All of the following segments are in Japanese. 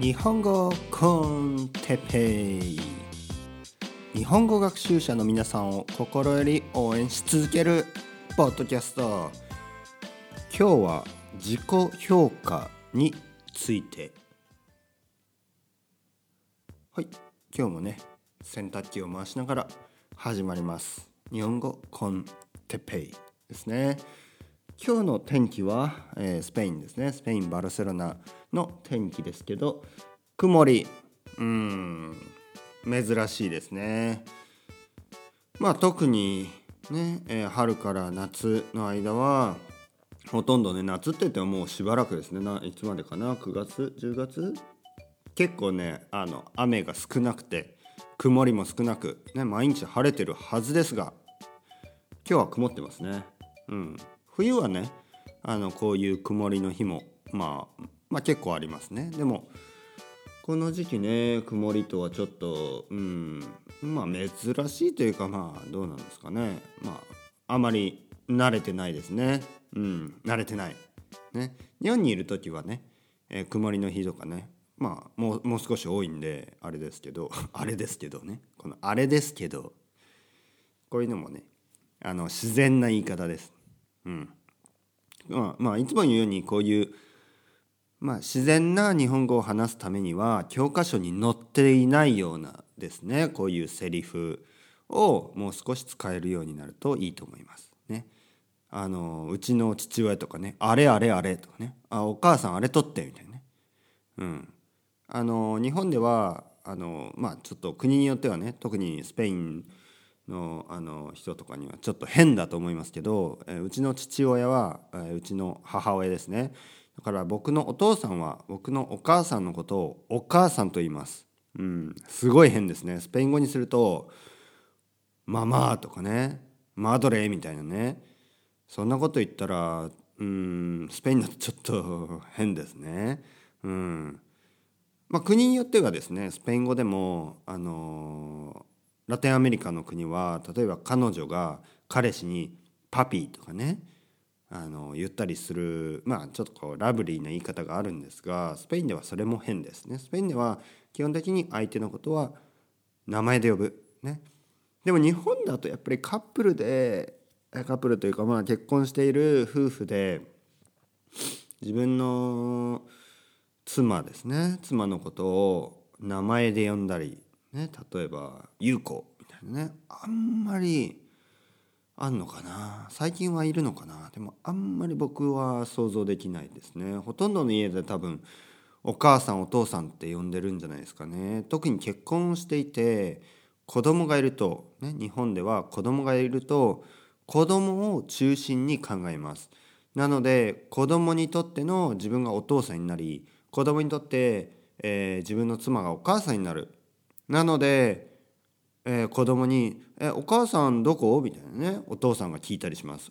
日本語コンテペイ。日本語学習者の皆さんを心より応援し続けるポッドキャスト。今日は自己評価について。はい今日もね洗濯機を回しながら始まります。日本語コンテペイですね。今日の天気は、えー、スペインですね。スペインバルセロナの天気ですけど曇り。うん。珍しいですね。まあ特にね、えー、春から夏の間はほとんどね夏って言ってももうしばらくですね。ないつまでかな？9月？10月？結構ねあの雨が少なくて曇りも少なく、ね、毎日晴れてるはずですが今日は曇ってますね。うん。冬はねあのこういう曇りの日も、まあ、まあ結構ありますね。でもこの時期ね曇りとはちょっとうんまあ珍しいというかまあどうなんですかね。まああまり慣れてないですね。うん慣れてない。ね。日本にいる時はね、えー、曇りの日とかねまあもうもう少し多いんであれですけど あれですけどね。このあれですけどこういうのもねあの自然な言い方です。うんまあ、まあ、いつも言うようにこういう、まあ、自然な日本語を話すためには教科書に載っていないようなですねこういうセリフをもう少し使えるようになるといいと思います。ね、あのうちの父親とかね「あれあれあれ」とかね「あお母さんあれ取って」みたいなね。うん、あの日本ではあのまあちょっと国によってはね特にスペインのあの人とかにはちょっと変だと思いますけど、えうちの父親は、えうちの母親ですね。だから僕のお父さんは僕のお母さんのことをお母さんと言います、うん、すごい変ですね。スペイン語にするとママとかねマドレーみたいなね。そんなこと言ったらうんスペインだとちょっと変ですね。うん。まあ国によってはですねスペイン語でもあのラテンアメリカの国は例えば彼女が彼氏に「パピー」とかねあの言ったりするまあちょっとこうラブリーな言い方があるんですがスペインではそれも変ですね。スペインでは基本的に相手のことは名前で呼ぶ。ね、でも日本だとやっぱりカップルでカップルというかまあ結婚している夫婦で自分の妻ですね妻のことを名前で呼んだりね、例えば「優子」みたいなね。あんまりあんのかな？最近はいるのかな？でもあんまり僕は想像できないですね。ほとんどの家で多分お母さんお父さんって呼んでるんじゃないですかね。特に結婚していて子供がいると、ね、日本では子供がいると子供を中心に考えます。なので子供にとっての自分がお父さんになり子供にとって、えー、自分の妻がお母さんになる。なので、えー、子供に「えお母さんどこ?」みたいなねお父さんが聞いたりします。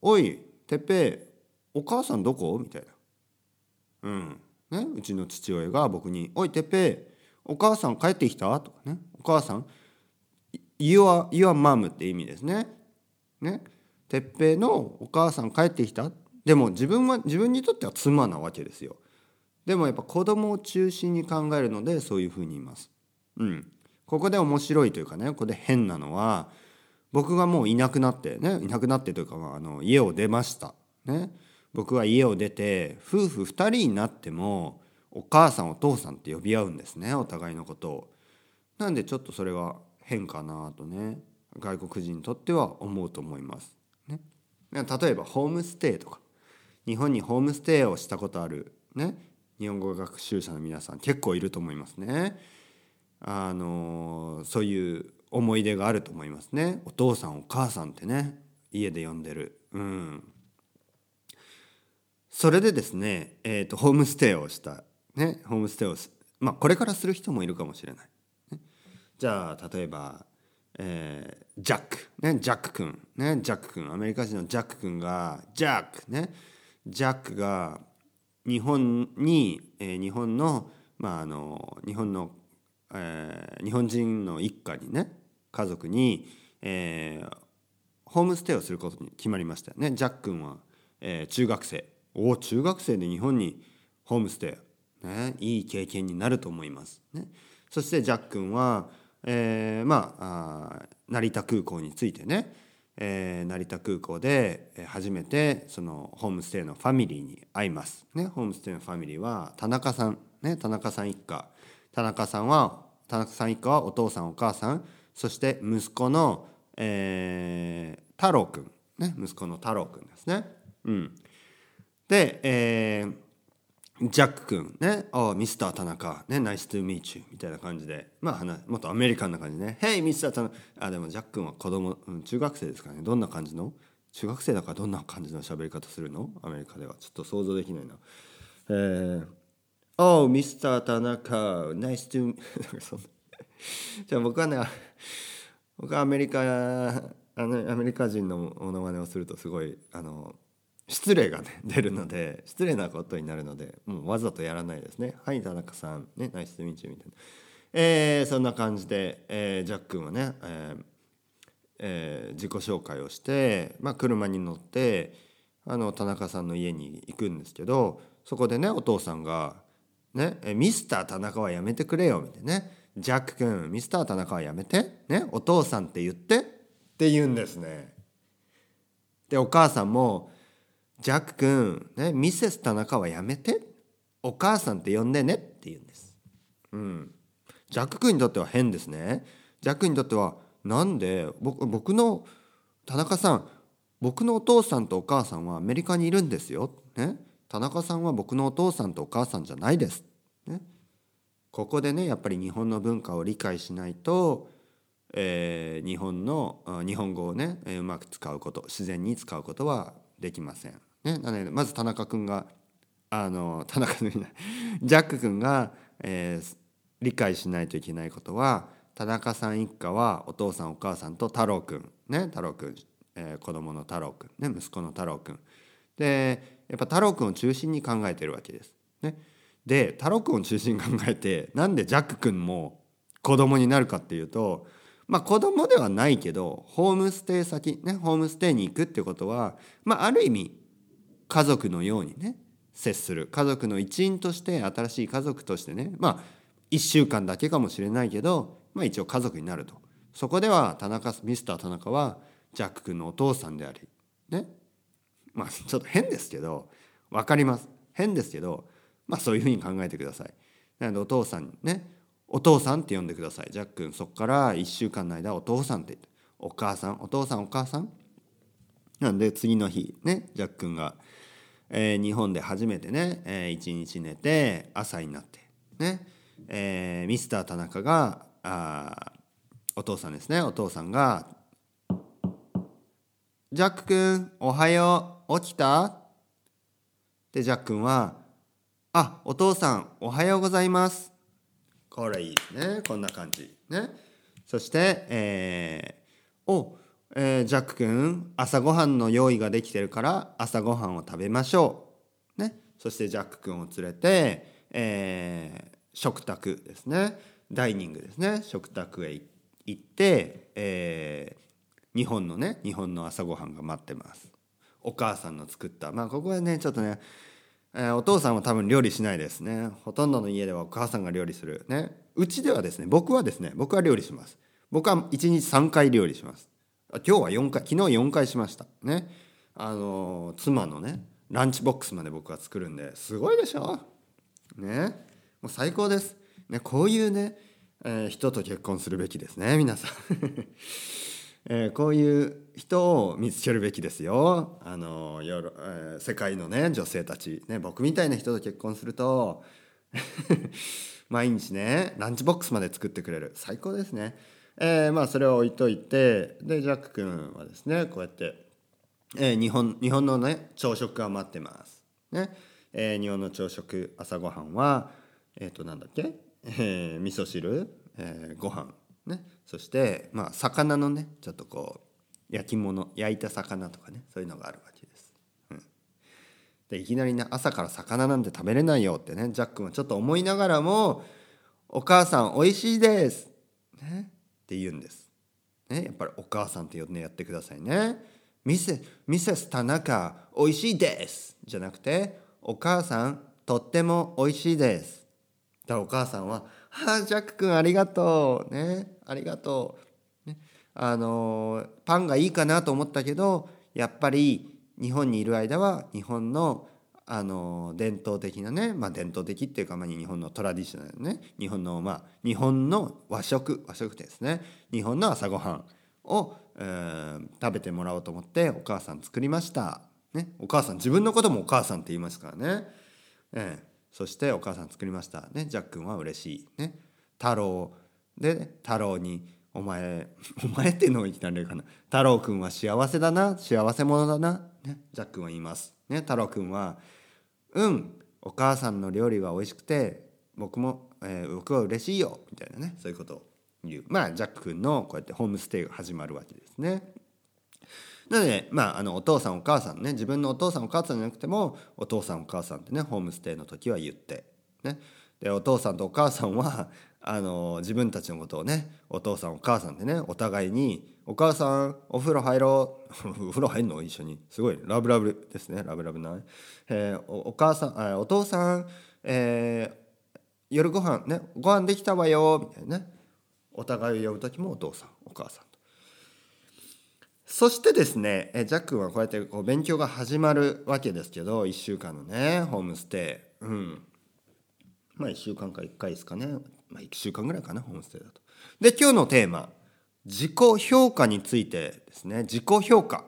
おいてっぺお母さんどこ?」みたいな。うんね、うちの父親が僕に「おいてっぺお母さん帰ってきた?」とかね「お母さん your, your mom」って意味ですね。ねてっぺのお母さん帰ってきた？でも自分は自分にとっては妻なわけですよ。でもやっぱ子供を中心に考えるのでそういうふうに言います。うん、ここで面白いというかねここで変なのは僕がもういなくなってねいなくなってというか、まあ、あの家を出ました。ね、僕は家を出て夫婦2人になってもお母さんお父さんって呼び合うんですねお互いのことを。なんでちょっとそれは変かなとね外国人にとっては思うと思います。ね、例えばホームステイとか日本にホームステイをしたことある、ね、日本語学習者の皆さん結構いると思いますね。あのそういう思い出があると思いますね。お父さんお母さんってね家で呼んでる。うん。それでですね、えーと、ホームステイをしたねホームステイをまあこれからする人もいるかもしれない、ね、じゃあ例えば、えー、ジャック。ねジャック君。ねジャック君。アメリカ人のジャック君がジャックね。ジャックが日本に、えー、日本のまああの日本のえー、日本人の一家にね家族に、えー、ホームステイをすることに決まりましたよね。ジャック君は、えー、中学生。おお中学生で日本にホームステイ。ね、いい経験になると思います。ね、そしてジャック君は、えー、まああ成田空港に着いてね、えー、成田空港で初めてそのホームステイのファミリーに会います。ね、ホームステイのファミリーは田中さん、ね、田中さん一家。田中さんは田中さん一家はお父さんお母さん。そして息子の、えー、太郎くん、ね、息子の太郎くんですね。うん、で、えージャック君ね、おミスター田中、ね、ナイストゥーミーチューみたいな感じで、まあ、もっとアメリカンな感じね、ヘイミスター田中、あ、でもジャック君は子供、うん、中学生ですかね、どんな感じの？中学生だからどんな感じの喋り方するの？アメリカでは。ちょっと想像できないな。えー、おミスター田中、ナイストゥー、じゃあ僕はね、僕はアメリカ、あのアメリカ人のものまねをするとすごい、あの、失礼がね 出るので失礼なことになるのでもうわざとやらないですね。はい田中さん。ねナイスミンチュみたいな、えー、そんな感じで、えー、ジャック君はね、えーえー、自己紹介をして、まあ、車に乗ってあの田中さんの家に行くんですけどそこでねお父さんが「ね、ミスター田中はやめてくれよ」みたいなね「ジャック君ミスター田中はやめて、ね、お父さんって言って」って言うんですね。でお母さんもジャック君、ね、ミセス田中はやめてお母さんって呼んでねって言うんです。うん。ジャック君にとっては変ですね。ジャックにとってはなんで僕僕の田中さん僕のお父さんとお母さんはアメリカにいるんですよ。ね、田中さんは僕のお父さんとお母さんじゃないです。ね、ここでねやっぱり日本の文化を理解しないと、えー、日本の日本語をねうまく使うこと自然に使うことはできません。ね、なのでまず田中君があの田中君ジャック君が、えー、理解しないといけないことは田中さん一家はお父さんお母さんと太郎君。ね。太郎君、えー、子供の太郎君。ね。息子の太郎君。でやっぱ太郎君を中心に考えてるわけです。ね、で太郎君を中心に考えてなんでジャック君も子供になるかっていうとまあ子供ではないけどホームステイ先ねホームステイに行くってことはまあある意味家族のようにね接する。家族の一員として新しい家族としてねまあ1週間だけかもしれないけど、まあ、一応家族になると。そこでは田中ミスター田中はジャック君のお父さんでありね。まあ ちょっと変ですけど分かります。変ですけどまあそういうふうに考えてください。なのでお父さんねお父さんって呼んでください。ジャック君そこから1週間の間お父さんってってお母さんお父さんお母さん。なんで次の日ねジャック君がえー、日本で初めてね、えー、一日寝て朝になってね、えー、ミスター田中があお父さんですねお父さんが「ジャック君おはよう。起きた?」でジャック君は「あお父さんおはようございます」これいいですね。こんな感じ。ね。そして「えー、おえー、ジャック君朝ごはんの用意ができてるから朝ごはんを食べましょう。ね、そしてジャック君を連れて、えー、食卓ですね。ダイニングですね。食卓へ行って、えー、日本のね日本の朝ごはんが待ってます。お母さんの作った。まあここはねちょっとね、えー、お父さんは多分料理しないですね。ほとんどの家ではお母さんが料理する。ね。うちではですね僕はですね僕は料理します。僕は1日3回料理します。今日は4回昨日4回しました。ね。あの妻のねランチボックスまで僕は作るんですごいでしょ？ね。もう最高です、ね、こういうね、えー、人と結婚するべきですね皆さん、えー、こういう人を見つけるべきですよ。あのヨーえー、世界のね女性たち、ね、僕みたいな人と結婚すると 毎日ねランチボックスまで作ってくれる。最高ですね。えー、まあそれを置いといてでジャック君はですねこうやって、えー、日本日本のね朝食が待ってます。ね。えー、日本の朝食朝ごはんはえっ、ー、となんだっけ、えー、味噌汁、えー、ご飯。ねそしてまあ魚のねちょっとこう焼き物焼いた魚とかねそういうのがあるわけです。うん、でいきなりね朝から魚なんて食べれないよってねジャックもちょっと思いながらも「お母さんおいしいです」ねって言うんです。ね、やっぱりお母さんって呼んでやってくださいね。ミセミセス田中おいしいですじゃなくてお母さんとっても美味しいです」だからお母さんは「はあジャック君ありがとう」ねありがとう、ね、あのパンがいいかなと思ったけどやっぱり日本にいる間は日本のあの伝統的なね、まあ、伝統的っていうか、まあ、日本のトラディショナルね日本のまあ日本の和食和食ですね。日本の朝ごはんを、えー、食べてもらおうと思ってお母さん作りました、ね、お母さん自分のこともお母さんって言いますからね、えー、そしてお母さん作りました。ねジャック君は嬉しい。ね太郎。で、太郎にお前 お前っていうのがいきなりかな。太郎君は幸せだな。幸せ者だな、ね、ジャック君は言います。ね太郎君はうんお母さんの料理は美味しくて僕も、えー、僕は嬉しいよ。みたいなねそういうことを言う。まあジャック君のこうやってホームステイが始まるわけですね。なので、まあ、あのお父さんお母さんね自分のお父さんお母さんじゃなくてもお父さんお母さんってねホームステイの時は言ってね。でお父さんとお母さんはあの自分たちのことをねお父さんお母さんでねお互いに「お母さんお風呂入ろう」お風呂入んの？一緒に。すごいラブラブですね。ラブラブな、えー、おお母さんあお父さん、えー、夜ご飯ねご飯できたわよみたいなね。お互いを呼ぶ時もお父さんお母さん。そしてですねジャックはこうやってこう勉強が始まるわけですけど1週間のねホームステイ。うん。まあ1週間か1回ですかね。まあ、1週間ぐらいかなホームステイだと。で今日のテーマ。自己評価についてですね。自己評価。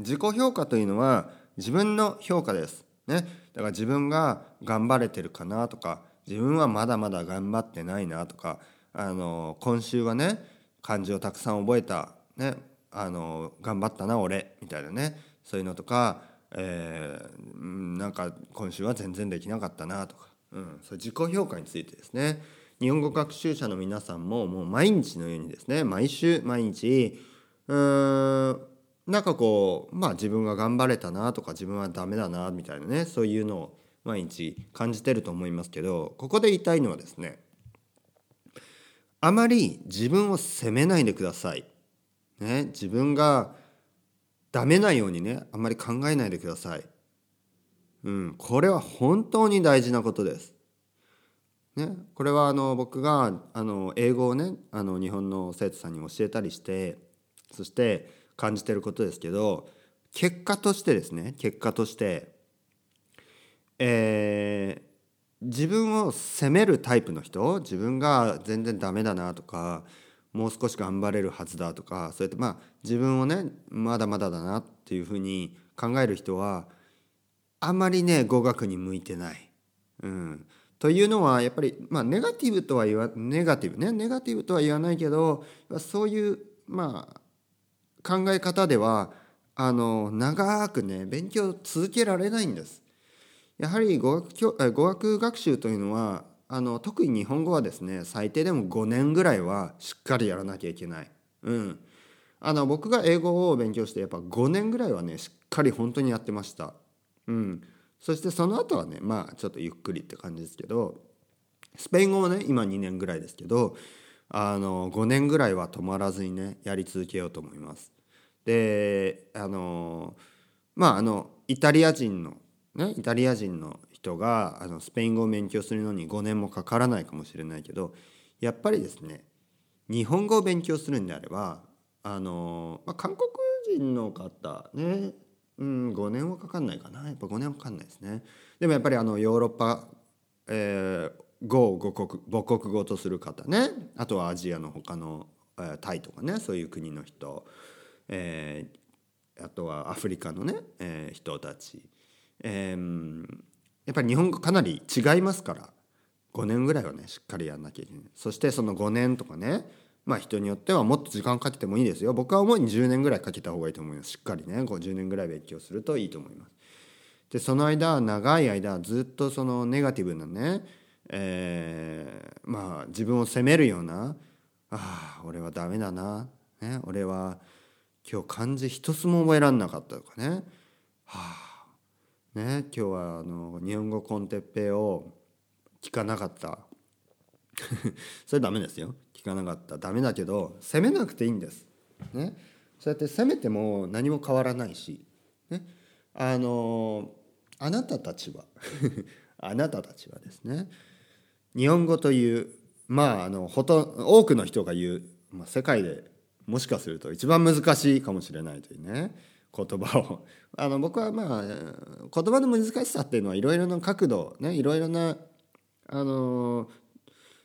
自己評価というのは自分の評価です。ね、だから自分が頑張れてるかなとか自分はまだまだ頑張ってないなとかあの今週はね漢字をたくさん覚えた、ね、あの頑張ったな俺みたいなね。そういうのとか、えー、なんか今週は全然できなかったなとか、うん、そう自己評価についてですね。日本語学習者の皆さんももう毎日のようにですね。毎週毎日うーんなんかこうまあ自分が頑張れたなとか自分はダメだなみたいなね。そういうのを毎日感じてると思いますけどここで言いたいのはですねあまり自分を責めないでください。ね、自分がダメなようにねあんまり考えないでください。うん、これは本当に大事なことです。ね、これはあの僕があの英語をねあの日本の生徒さんに教えたりしてそして感じてることですけど結果としてですね結果として、えー、自分を責めるタイプの人自分が全然ダメだなとかもう少し頑張れるはずだとかそうやってまあ自分をねまだまだだなっていうふうに考える人はあんまりね語学に向いてない。うんというのはやっぱりまあネガティブとは言わネガティブねネガティブとは言わないけどそういうまあ考え方ではあの長くね勉強続けられないんです。やはり語学語学学習というのはあの特に日本語はですね最低でも5年ぐらいはしっかりやらなきゃいけない。うん、あの僕が英語を勉強してやっぱ5年ぐらいはねしっかり本当にやってました。うん、そしてその後はねまあちょっとゆっくりって感じですけどスペイン語はね今2年ぐらいですけどあの5年ぐらいは止まらずにねやり続けようと思います。であのまああのイタリア人のねイタリア人の人があのスペイン語を勉強するのに5年もかからないかもしれないけどやっぱりですね日本語を勉強するんであればあの、まあ、韓国人の方ねうん5年はかかんないかな。やっぱ5年はかかんないですね。でもやっぱりあのヨーロッパ、えー、語を母国母国語とする方ねあとはアジアの他の、えー、タイとかねそういう国の人、えー、あとはアフリカのね、えー、人たち、えー、やっぱり日本語かなり違いますから。5年ぐらいはねしっかりやんなきゃいけない。そしてその5年とかねまあ人によってはもっと時間かけてもいいですよ。僕は主に10年ぐらいかけた方がいいと思います。しっかりね50年ぐらい勉強するといいと思います。でその間長い間ずっとそのネガティブなね、えー、まあ自分を責めるようなああ俺はダメだな、ね、俺は今日漢字一つも覚えらんなかったとかね。はあね今日はあの日本語コンテッペを聞かなかった。それダメですよ。聞かなかった。ダメだけど責めなくていいんです。ね、そうやって責めても何も変わらないし、ね、あのあなたたちは。あなたたちはですね。日本語というまああのほと多くの人が言う、まあ、世界でもしかすると一番難しいかもしれないというね。言葉を。あの僕はまあ言葉の難しさっていうのはいろいろな角度ねいろいろなあの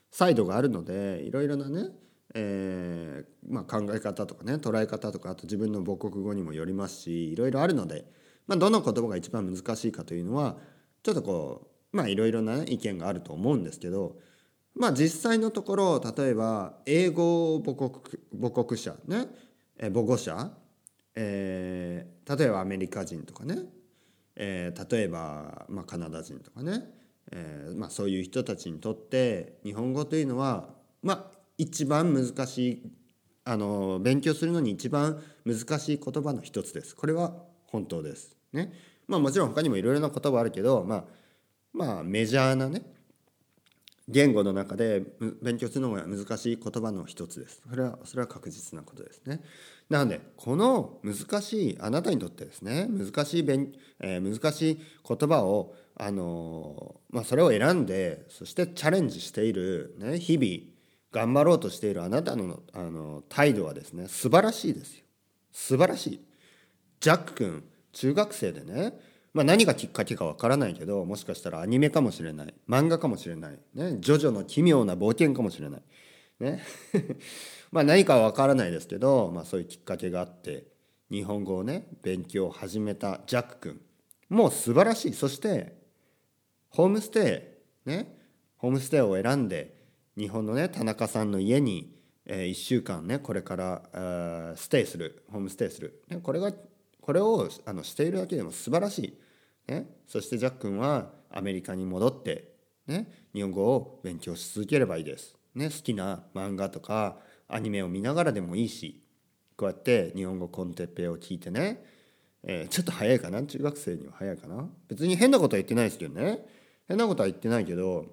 サイドがあるのでいろいろなね、えーまあ、考え方とかね捉え方とかあと自分の母国語にもよりますしいろいろあるので、まあ、どの言葉が一番難しいかというのはちょっとこうまあいろいろな、意見があると思うんですけどまあ実際のところ例えば英語母国母国者ね母語者、えー、例えばアメリカ人とかね、えー、例えば、まあ、カナダ人とかね、えーまあ、そういう人たちにとって日本語というのはまあ一番難しいあの勉強するのに一番難しい言葉の一つです。これは本当です。ね。まあもちろん他にもいろいろな言葉あるけど、まあ、まあメジャーなね言語の中で勉強するのが難しい言葉の一つです。それはそれは確実なことですね。なのでこの難しいあなたにとってですね難しい勉、えー、難しい言葉をあのまあそれを選んでそしてチャレンジしているね日々頑張ろうとしているあなたのあの態度はですね素晴らしいですよ。素晴らしい。ジャック君中学生でねまあ、何がきっかけかわからないけどもしかしたらアニメかもしれない。漫画かもしれない、ね、ジョジョの奇妙な冒険かもしれない、ね。まあ何かはわからないですけど、まあ、そういうきっかけがあって日本語をね勉強を始めたジャック君。もう素晴らしい。そしてホームステイ。ね。ホームステイを選んで日本のね田中さんの家に、えー、1週間ねこれからステイする。ホームステイする、ね、これがこれをあのしているだけでも素晴らしい。ね、そしてジャック君はアメリカに戻って、ね、日本語を勉強し続ければいいです。ね、好きな漫画とかアニメを見ながらでもいいしこうやって日本語コンテッペイを聞いてね、えー、ちょっと早いかな？中学生には早いかな？別に変なことは言ってないですけどね。変なことは言ってないけど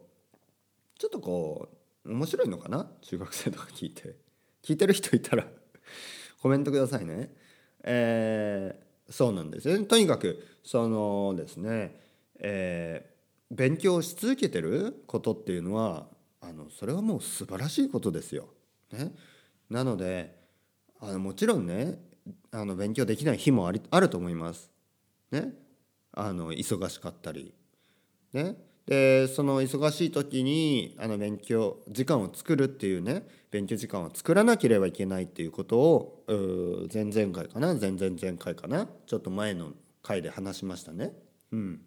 ちょっとこう面白いのかな？中学生とか聞いて。聞いてる人いたら コメントくださいね。えーそうなんですねとにかくそのですね、えー、勉強し続けてることっていうのはあのそれはもう素晴らしいことですよ。ね、なのであのもちろんねあの勉強できない日もありあると思います。ね、あの忙しかったり。ね、でその忙しい時にあの勉強時間を作るっていうね勉強時間を作らなければいけないっていうことを前々回かな前々前回かなちょっと前の回で話しましたね。うん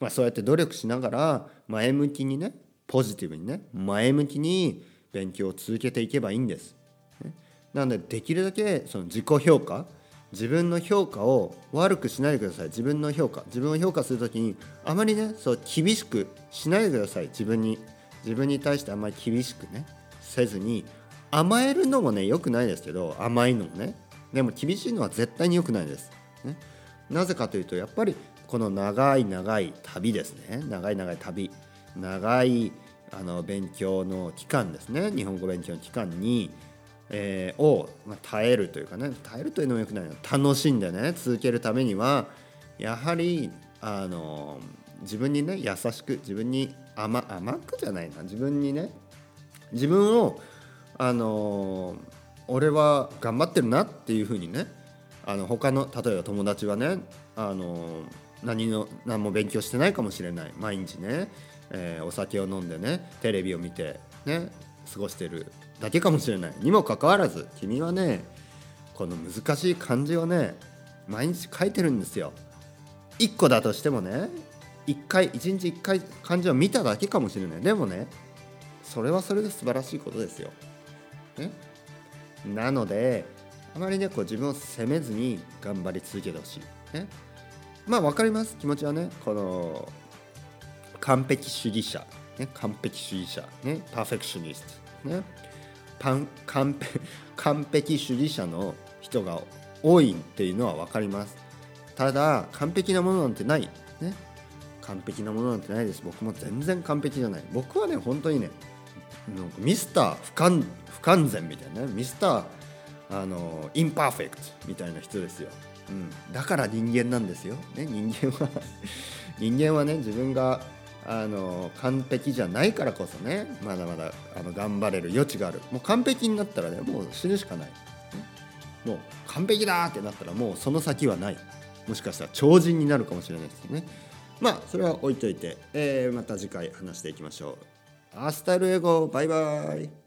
まあ、そうやって努力しながら前向きにねポジティブにね前向きに勉強を続けていけばいいんです。ね、なのでできるだけその自己評価自分の評価を悪くしないでください。自分の評価。自分を評価する時にあまりねそう厳しくしないでください。自分に。自分に対してあまり厳しくねせずに甘えるのもね良くないですけど甘いのもね。でも厳しいのは絶対に良くないです、ね、なぜかというとやっぱりこの長い長い旅ですね。長い長い旅。長いあの勉強の期間ですね。日本語勉強の期間に、えー、を、まあ、耐えるというかね耐えるというのもよくないの楽しんでね続けるためにはやはりあの自分にね優しく自分に甘甘くじゃないな。自分にね自分をあの俺は頑張ってるなっていうふうにねあの他の例えば友達はねあの何の何も勉強してないかもしれない。毎日ね、えー、お酒を飲んでねテレビを見てね過ごしてる。だけかもしれない。にもかかわらず君はねこの難しい漢字をね毎日書いてるんですよ。1個だとしてもね1回1日1回漢字を見ただけかもしれない。でもねそれはそれで素晴らしいことですよ。ね、なのであまりねこう自分を責めずに頑張り続けてほしい。ね、まあ分かります。気持ちはねこの完璧主義者、ね、完璧主義者、ね、パーフェクショニスト、ね、完璧主義者の人が多いっていうのは分かります。ただ完璧なものなんてない、ね、完璧なものなんてないです。僕も全然完璧じゃない。僕はね本当にねなんかミスター不完不完全みたいなね。ミスターあの imperfect みたいな人ですよ、うん、だから人間なんですよ、ね、人間は 人間はね自分があの完璧じゃないからこそねまだまだあの頑張れる余地がある。もう完璧になったらねもう死ぬしかない、もう完璧だってなったらもうその先はない。もしかしたら超人になるかもしれないですよね。まあそれは置いといて、えー、また次回話していきましょう。アスタルエゴバイバイ